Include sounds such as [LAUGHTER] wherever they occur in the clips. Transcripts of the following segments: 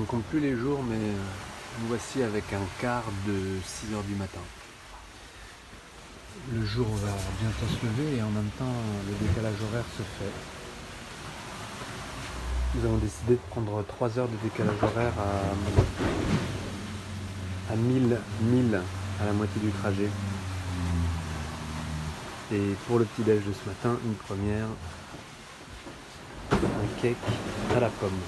Ne compte plus les jours, mais euh, nous voici avec un quart de 6 heures du matin. Le jour va bientôt se lever et en même temps le décalage horaire se fait. Nous avons décidé de prendre 3 heures de décalage horaire à, à 1000 milles à la moitié du trajet. Et pour le petit déj de ce matin, une première, un cake à la pomme.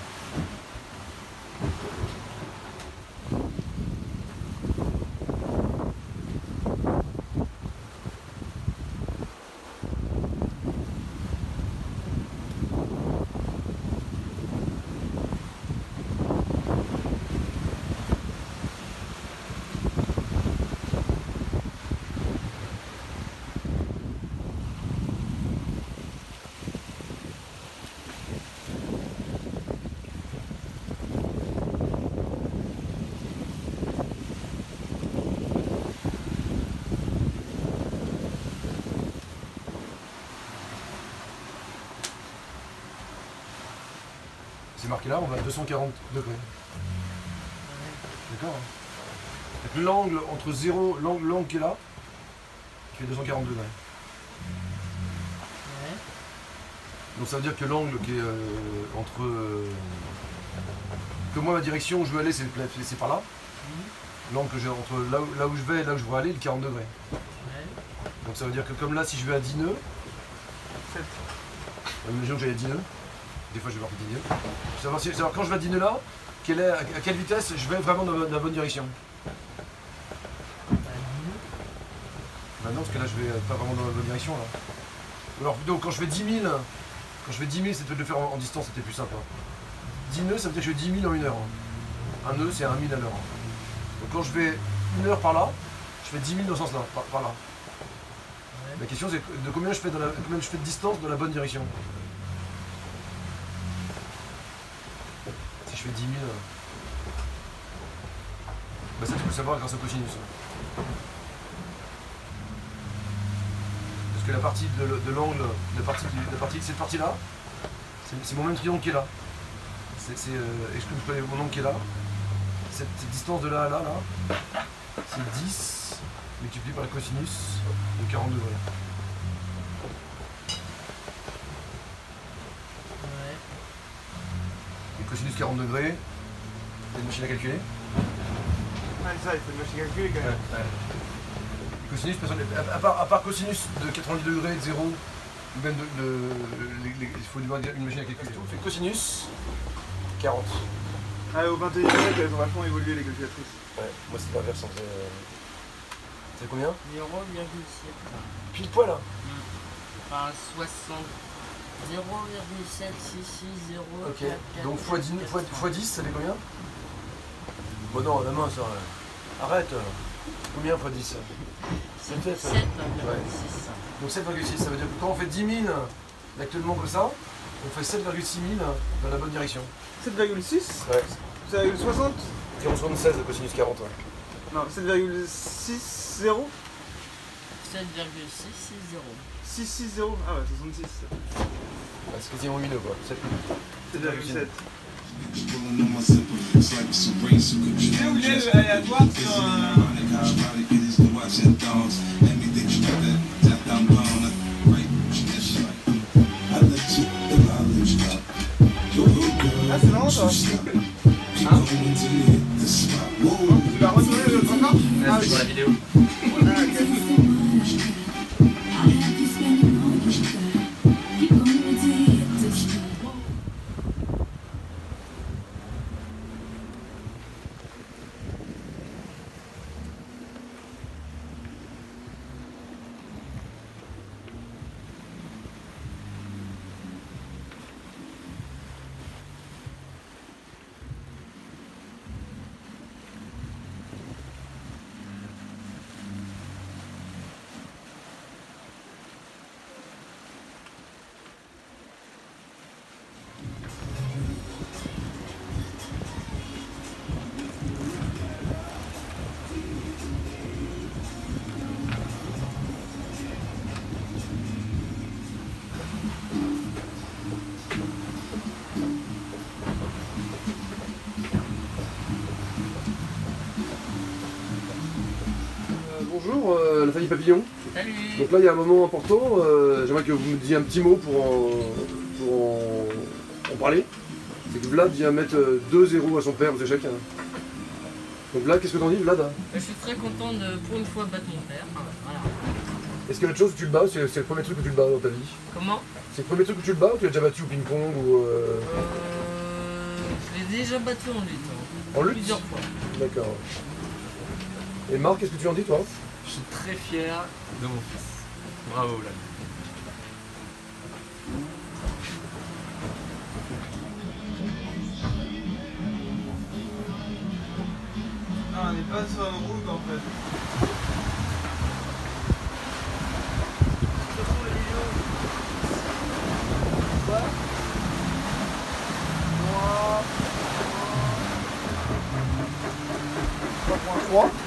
Marqué là, on va à 240 degrés. D'accord hein. L'angle entre 0, l'angle qui est là, qui fait 240 degrés. Donc ça veut dire que l'angle qui est euh, entre. euh, que moi, ma direction où je veux aller, c'est c'est par là. L'angle que j'ai entre là où, là où je vais et là où je veux aller, il est 40 degrés. Donc ça veut dire que comme là, si je vais à 10 nœuds. Imaginons que j'aille à 10 nœuds. Des fois, je vais voir 10 nœuds. Savoir, si- savoir quand je vais à 10 nœuds là, quelle est, à, quelle vitesse je vais vraiment dans, la- dans la bonne direction. Maintenant, parce que là, je vais pas vraiment dans la bonne direction là. Alors plutôt, quand je fais 10 000, quand je fais 10 000, c'est peut-être de le faire en, en distance, c'était plus simple. hein. 10 nœuds, ça veut dire que je fais 10 000 en une heure. hein. Un nœud, c'est 1 000 à l'heure. hein. Donc quand je vais une heure par là, je fais 10 000 dans ce sens-là, par, par là. La question, c'est de combien je fais, dans la, combien je fais de distance dans la bonne direction. Je fais 10 000, euh, bah ça tu peux le savoir grâce au cosinus. Parce que la partie de, le- de l'angle, la partie, la partie de cette partie-là, c'est, mon même triangle qui est là. C'est, euh, exclu- je connais mon angle qui est là? Cette, cette distance de là à là, là, c'est 10 multiplié par le cosinus de 40 degrés. Et cosinus 40 degrés, t'as une machine à calculer c'est ça, il faut une machine à calculer quand même. Cosinus, personne à, part, à part cosinus de 90 degrés, de 0, ou même de. de- les- les- il faut une, une machine à calculer. On fait cosinus 40. Ah, au 21 e siècle, elles ont vachement évolué les calculatrices. Ouais, moi c'était l'inverse. c'est, euh, C'est combien? 0,7. Pile poil hein Enfin, 60. 0,7660. Ok. Donc x 10, fois, fois 10, ça fait combien? Bon non, la main ça. Arrête. Combien x 10 C'est 7,6. Donc 7,6, ça veut dire que quand on fait 10 000 actuellement comme ça, on fait 7,6 000 dans la bonne direction. 7,6 Ouais. 7,60 0,76 de cosinus 40. Ouais. Non, 7,60 7,660. 660 Ah ouais, 66. Ouais, c'est quasiment 8 nœuds quoi. 7 7,7. Pulling on my zipper, it's like it's a race who could Tu sais où il drown. est le aléatoire sur Isn't it un... ironic how ironic it is to watch your dogs? Let me think you got that, that down pound, right? That's right. I let you, if I let you up. Go, go, girl. Ah, c'est marrant, spot. Whoa. Tu l'as retourné le Ah, pour la vidéo. Bonjour, euh, la famille Papillon. Salut Donc là, il y a un moment important. euh, J'aimerais que vous me disiez un petit mot pour en, pour en, en parler. C'est que Vlad vient mettre 2-0 à son père aux échecs. hein. Donc Vlad, qu'est-ce que t'en dis, Vlad? Je suis très content de pour une fois battre mon père. Voilà. Est-ce qu'il y a autre chose où tu le bats C'est c'est le premier truc où tu le bats dans ta vie? Comment? C'est le premier truc où tu le bats ou tu l'as déjà battu au ping-pong ou euh, euh, Je l'ai déjà battu en lutte. hein. en lutte? Plusieurs fois. D'accord. Et Marc, qu'est-ce que tu en dis toi? Suis très fier de mon fils. Bravo Vlad. Non, on n'est pas sur une route en fait. Le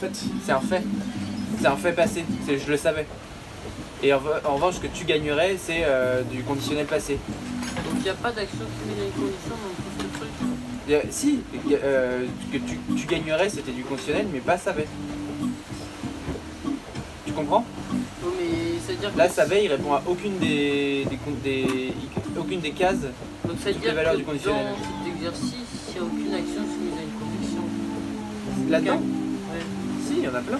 fait, c'est un fait. C'est un fait passé. Je le savais. Et en, re- en revanche, ce que tu gagnerais, c'est euh, du conditionnel passé. Donc il n'y a pas d'action qui met les conditions dans tout ce truc. Y a- si, euh, que tu, tu gagnerais, c'était du conditionnel, mais pas savait. Tu comprends? Oh, mais c'est-à-dire Là, que- savait, il répond à aucune des, des, aucune des cases. Donc ça veut toutes dire les valeurs que du conditionnel. dans cet exercice, il n'y a aucune action soumise à une condition. Là-dedans? Il y en a plein.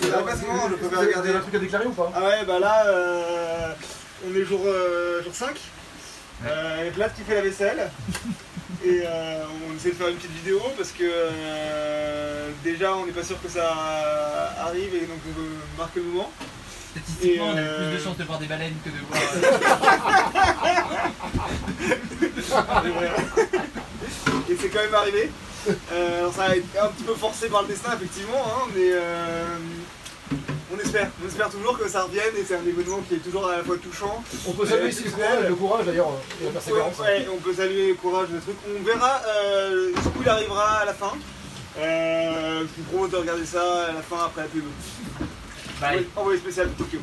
C'est là, je peux regarder. un truc à déclarer ou pas? Ah ouais, bah là, euh, on est jour, euh, jour 5. Euh, Vlad qui fait la vaisselle. [LAUGHS] Et euh, on essaie de faire une petite vidéo parce que euh, déjà on n'est pas sûr que ça arrive et donc on veut marquer le moment. Statistiquement, Et, on a euh, plus de chances de voir des baleines que de [LAUGHS] voir. Et c'est quand même arrivé. Alors ça a été un petit peu forcé par le destin effectivement, hein, mais on espère. On espère toujours que ça revienne et c'est un événement qui est toujours à la fois touchant. On peut saluer ici le courage, le courage d'ailleurs et la persévérance. ouais, on peut saluer le courage, le truc. On verra euh, jusqu'où il arrivera à la fin. Euh, je vous propose de regarder ça à la fin après la pub. Bye. Envoyé spécial Tokyo.